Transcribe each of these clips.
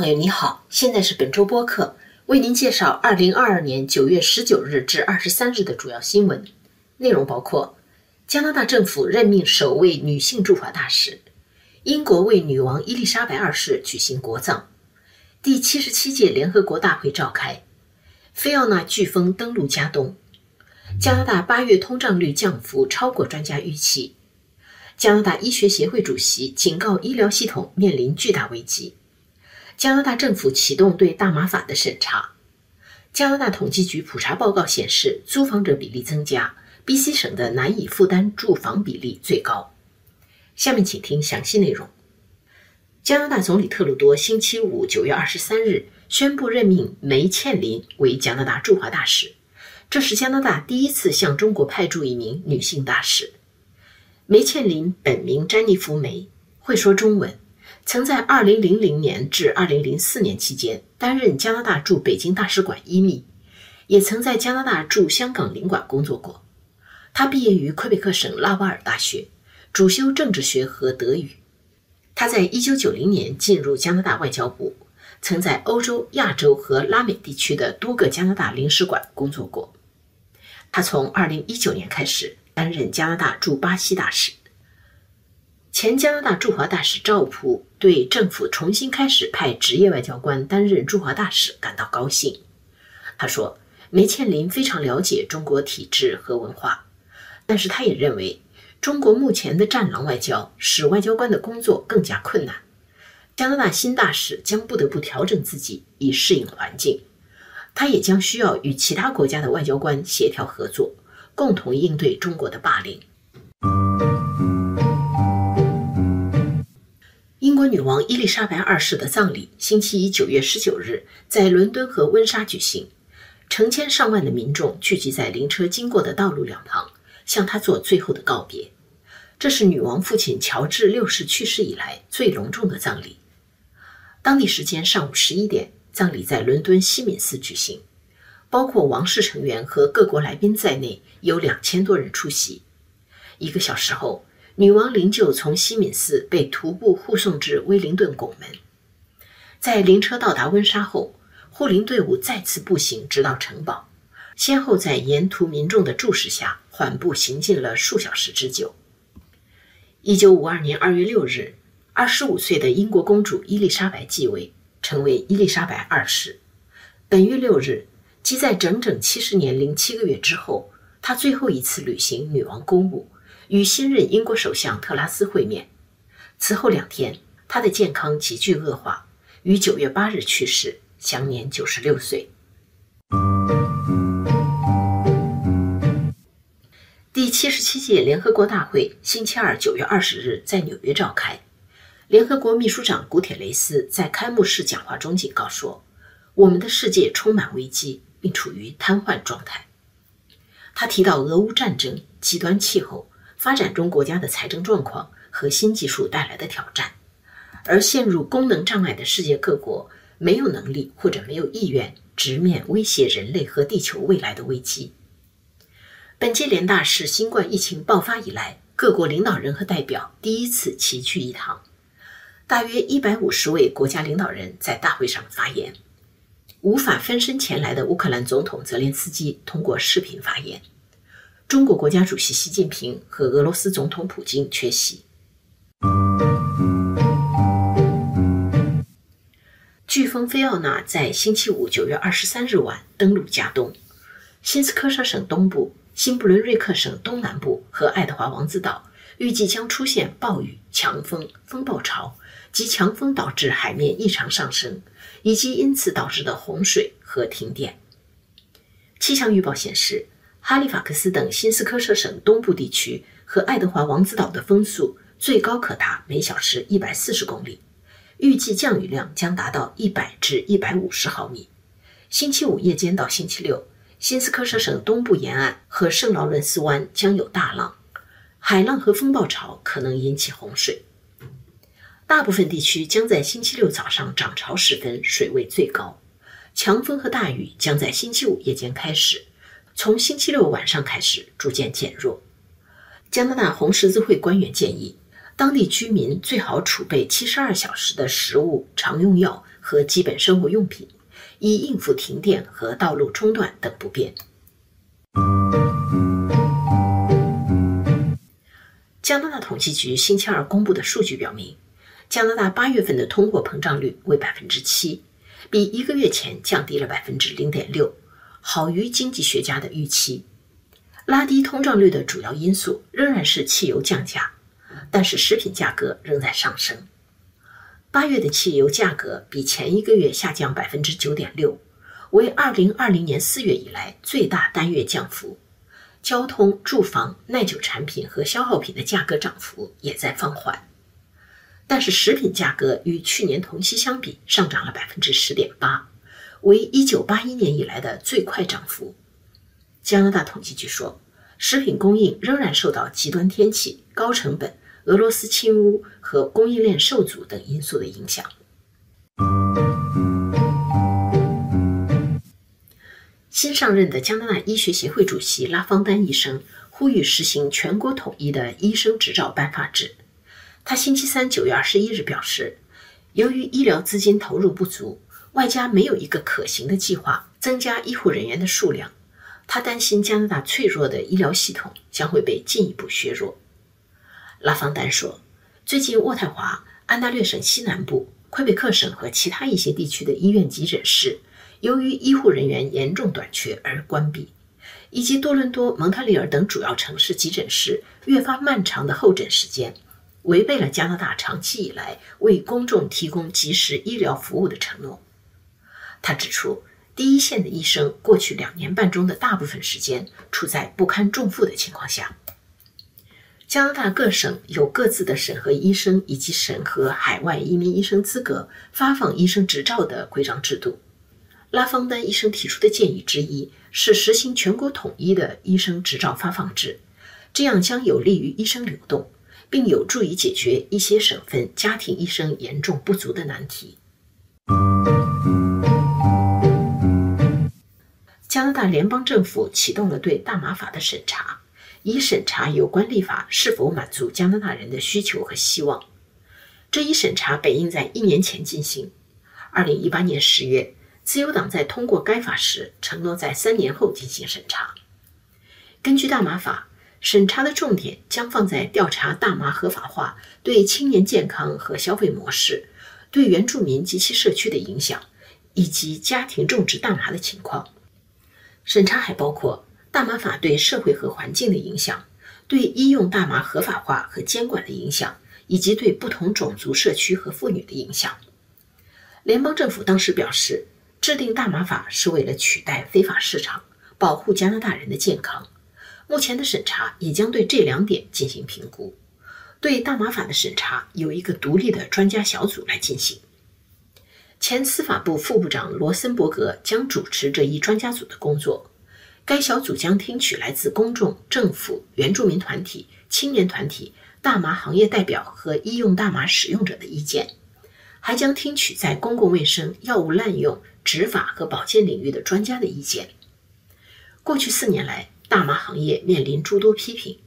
朋友你好，现在是本周播客，为您介绍二零二二年九月十九日至二十三日的主要新闻内容，包括加拿大政府任命首位女性驻华大使，英国为女王伊丽莎白二世举行国葬，第七十七届联合国大会召开，菲奥娜飓风登陆加东，加拿大八月通胀率降幅超过专家预期，加拿大医学协会主席警告医疗系统面临巨大危机。加拿大政府启动对大麻法的审查。加拿大统计局普查报告显示，租房者比例增加，BC 省的难以负担住房比例最高。下面请听详细内容。加拿大总理特鲁多星期五九月二十三日宣布任命梅倩琳为加拿大驻华大使，这是加拿大第一次向中国派驻一名女性大使。梅倩琳本名詹妮弗·梅，会说中文。曾在2000年至2004年期间担任加拿大驻北京大使馆一秘，也曾在加拿大驻香港领馆工作过。他毕业于魁北克省拉瓦尔大学，主修政治学和德语。他在1990年进入加拿大外交部，曾在欧洲、亚洲和拉美地区的多个加拿大领事馆工作过。他从2019年开始担任加拿大驻巴西大使。前加拿大驻华大使赵普对政府重新开始派职业外交官担任驻华大使感到高兴。他说：“梅倩琳非常了解中国体制和文化，但是他也认为中国目前的战狼外交使外交官的工作更加困难。加拿大新大使将不得不调整自己以适应环境，他也将需要与其他国家的外交官协调合作，共同应对中国的霸凌。”英国女王伊丽莎白二世的葬礼星期一九月十九日在伦敦和温莎举行，成千上万的民众聚集在灵车经过的道路两旁，向她做最后的告别。这是女王父亲乔治六世去世以来最隆重的葬礼。当地时间上午十一点，葬礼在伦敦西敏寺举行，包括王室成员和各国来宾在内，有两千多人出席。一个小时后。女王灵柩从西敏寺被徒步护送至威灵顿拱门，在灵车到达温莎后，护灵队伍再次步行直到城堡，先后在沿途民众的注视下缓步行进了数小时之久。一九五二年二月六日，二十五岁的英国公主伊丽莎白继位，成为伊丽莎白二世。本月六日，即在整整七十年零七个月之后，她最后一次履行女王公务。与新任英国首相特拉斯会面，此后两天，他的健康急剧恶化，于九月八日去世，享年九十六岁。第七十七届联合国大会星期二九月二十日在纽约召开，联合国秘书长古铁雷斯在开幕式讲话中警告说：“我们的世界充满危机，并处于瘫痪状态。”他提到俄乌战争、极端气候。发展中国家的财政状况和新技术带来的挑战，而陷入功能障碍的世界各国没有能力或者没有意愿直面威胁人类和地球未来的危机。本届联大是新冠疫情爆发以来各国领导人和代表第一次齐聚一堂，大约一百五十位国家领导人在大会上发言。无法分身前来的乌克兰总统泽连斯基通过视频发言。中国国家主席习近平和俄罗斯总统普京缺席。飓风菲奥娜在星期五九月二十三日晚登陆加东，新斯科舍省东部、新布伦瑞克省东南部和爱德华王子岛预计将出现暴雨、强风、风暴潮及强风导致海面异常上升，以及因此导致的洪水和停电。气象预报显示。哈利法克斯等新斯科舍省东部地区和爱德华王子岛的风速最高可达每小时一百四十公里，预计降雨量将达到一百至一百五十毫米。星期五夜间到星期六，新斯科舍省东部沿岸和圣劳伦斯湾将有大浪，海浪和风暴潮可能引起洪水。大部分地区将在星期六早上涨潮时分水位最高，强风和大雨将在星期五夜间开始。从星期六晚上开始逐渐减弱。加拿大红十字会官员建议，当地居民最好储备七十二小时的食物、常用药和基本生活用品，以应付停电和道路中断等不便。加拿大统计局星期二公布的数据表明，加拿大八月份的通货膨胀率为百分之七，比一个月前降低了百分之零点六，好于经济学家的预期。拉低通胀率的主要因素仍然是汽油降价，但是食品价格仍在上升。八月的汽油价格比前一个月下降百分之九点六，为二零二零年四月以来最大单月降幅。交通、住房、耐久产品和消耗品的价格涨幅也在放缓，但是食品价格与去年同期相比上涨了百分之十点八，为一九八一年以来的最快涨幅。加拿大统计局说，食品供应仍然受到极端天气、高成本、俄罗斯侵乌和供应链受阻等因素的影响。新上任的加拿大医学协会主席拉方丹医生呼吁实行全国统一的医生执照颁发制。他星期三九月二十一日表示，由于医疗资金投入不足，外加没有一个可行的计划增加医护人员的数量，他担心加拿大脆弱的医疗系统将会被进一步削弱。拉方丹说，最近渥太华、安大略省西南部、魁北克省和其他一些地区的医院急诊室。由于医护人员严重短缺而关闭，以及多伦多、蒙特利尔等主要城市急诊室越发漫长的候诊时间，违背了加拿大长期以来为公众提供及时医疗服务的承诺。他指出，第一线的医生过去两年半中的大部分时间处在不堪重负的情况下。加拿大各省有各自的审核医生以及审核海外移民医生资格、发放医生执照的规章制度。拉方丹医生提出的建议之一是实行全国统一的医生执照发放制，这样将有利于医生流动，并有助于解决一些省份家庭医生严重不足的难题。加拿大联邦政府启动了对大麻法的审查，以审查有关立法是否满足加拿大人的需求和希望。这一审查本应在一年前进行，二零一八年十月。自由党在通过该法时承诺在三年后进行审查。根据大麻法，审查的重点将放在调查大麻合法化对青年健康和消费模式、对原住民及其社区的影响，以及家庭种植大麻的情况。审查还包括大麻法对社会和环境的影响、对医用大麻合法化和监管的影响，以及对不同种族社区和妇女的影响。联邦政府当时表示。制定大麻法是为了取代非法市场，保护加拿大人的健康。目前的审查也将对这两点进行评估。对大麻法的审查由一个独立的专家小组来进行。前司法部副部长罗森伯格将主持这一专家组的工作。该小组将听取来自公众、政府、原住民团体、青年团体、大麻行业代表和医用大麻使用者的意见，还将听取在公共卫生、药物滥用。执法和保健领域的专家的意见。过去四年来，大麻行业面临诸多批评，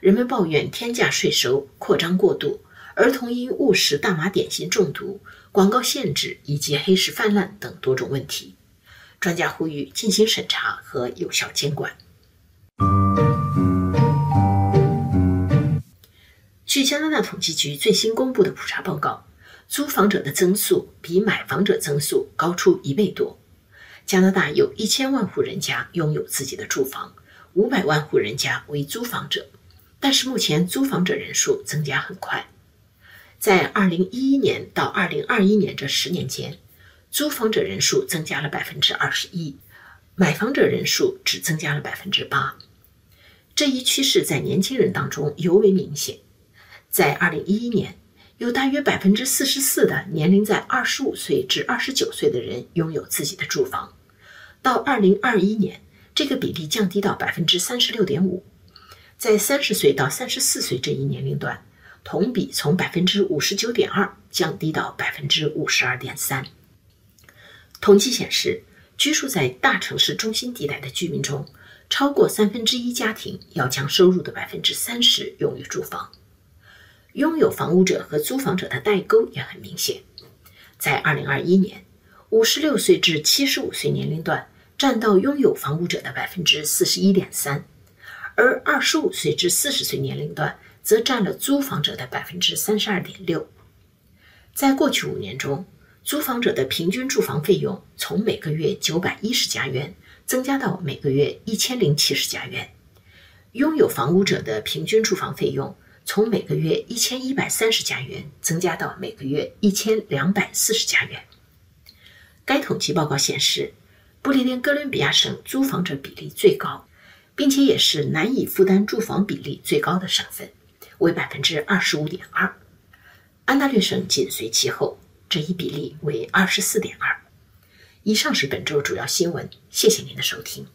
人们抱怨天价税收扩张过度，儿童因误食大麻点心中毒，广告限制以及黑市泛滥等多种问题。专家呼吁进行审查和有效监管。据加拿大统计局最新公布的普查报告。租房者的增速比买房者增速高出一倍多。加拿大有一千万户人家拥有自己的住房，五百万户人家为租房者，但是目前租房者人数增加很快。在二零一一年到二零二一年这十年间，租房者人数增加了百分之二十一，买房者人数只增加了百分之八。这一趋势在年轻人当中尤为明显。在二零一一年。有大约百分之四十四的年龄在二十五岁至二十九岁的人拥有自己的住房，到二零二一年，这个比例降低到百分之三十六点五。在三十岁到三十四岁这一年龄段，同比从百分之五十九点二降低到百分之五十二点三。统计显示，居住在大城市中心地带的居民中，超过三分之一家庭要将收入的百分之三十用于住房。拥有房屋者和租房者的代沟也很明显。在2021年，五十六岁至七十五岁年龄段占到拥有房屋者的百分之四十一点三，而二十五岁至四十岁年龄段则占了租房者的百分之三十二点六。在过去五年中，租房者的平均住房费用从每个月九百一十加元增加到每个月一千零七十加元，拥有房屋者的平均住房费用从每个月一千一百三十加元增加到每个月一千两百四十加元。该统计报告显示，不列颠哥伦比亚省租房者比例最高，并且也是难以负担住房比例最高的省份，为百分之二十五点二。安大略省紧随其后，这一比例为二十四点二。以上是本周主要新闻，谢谢您的收听。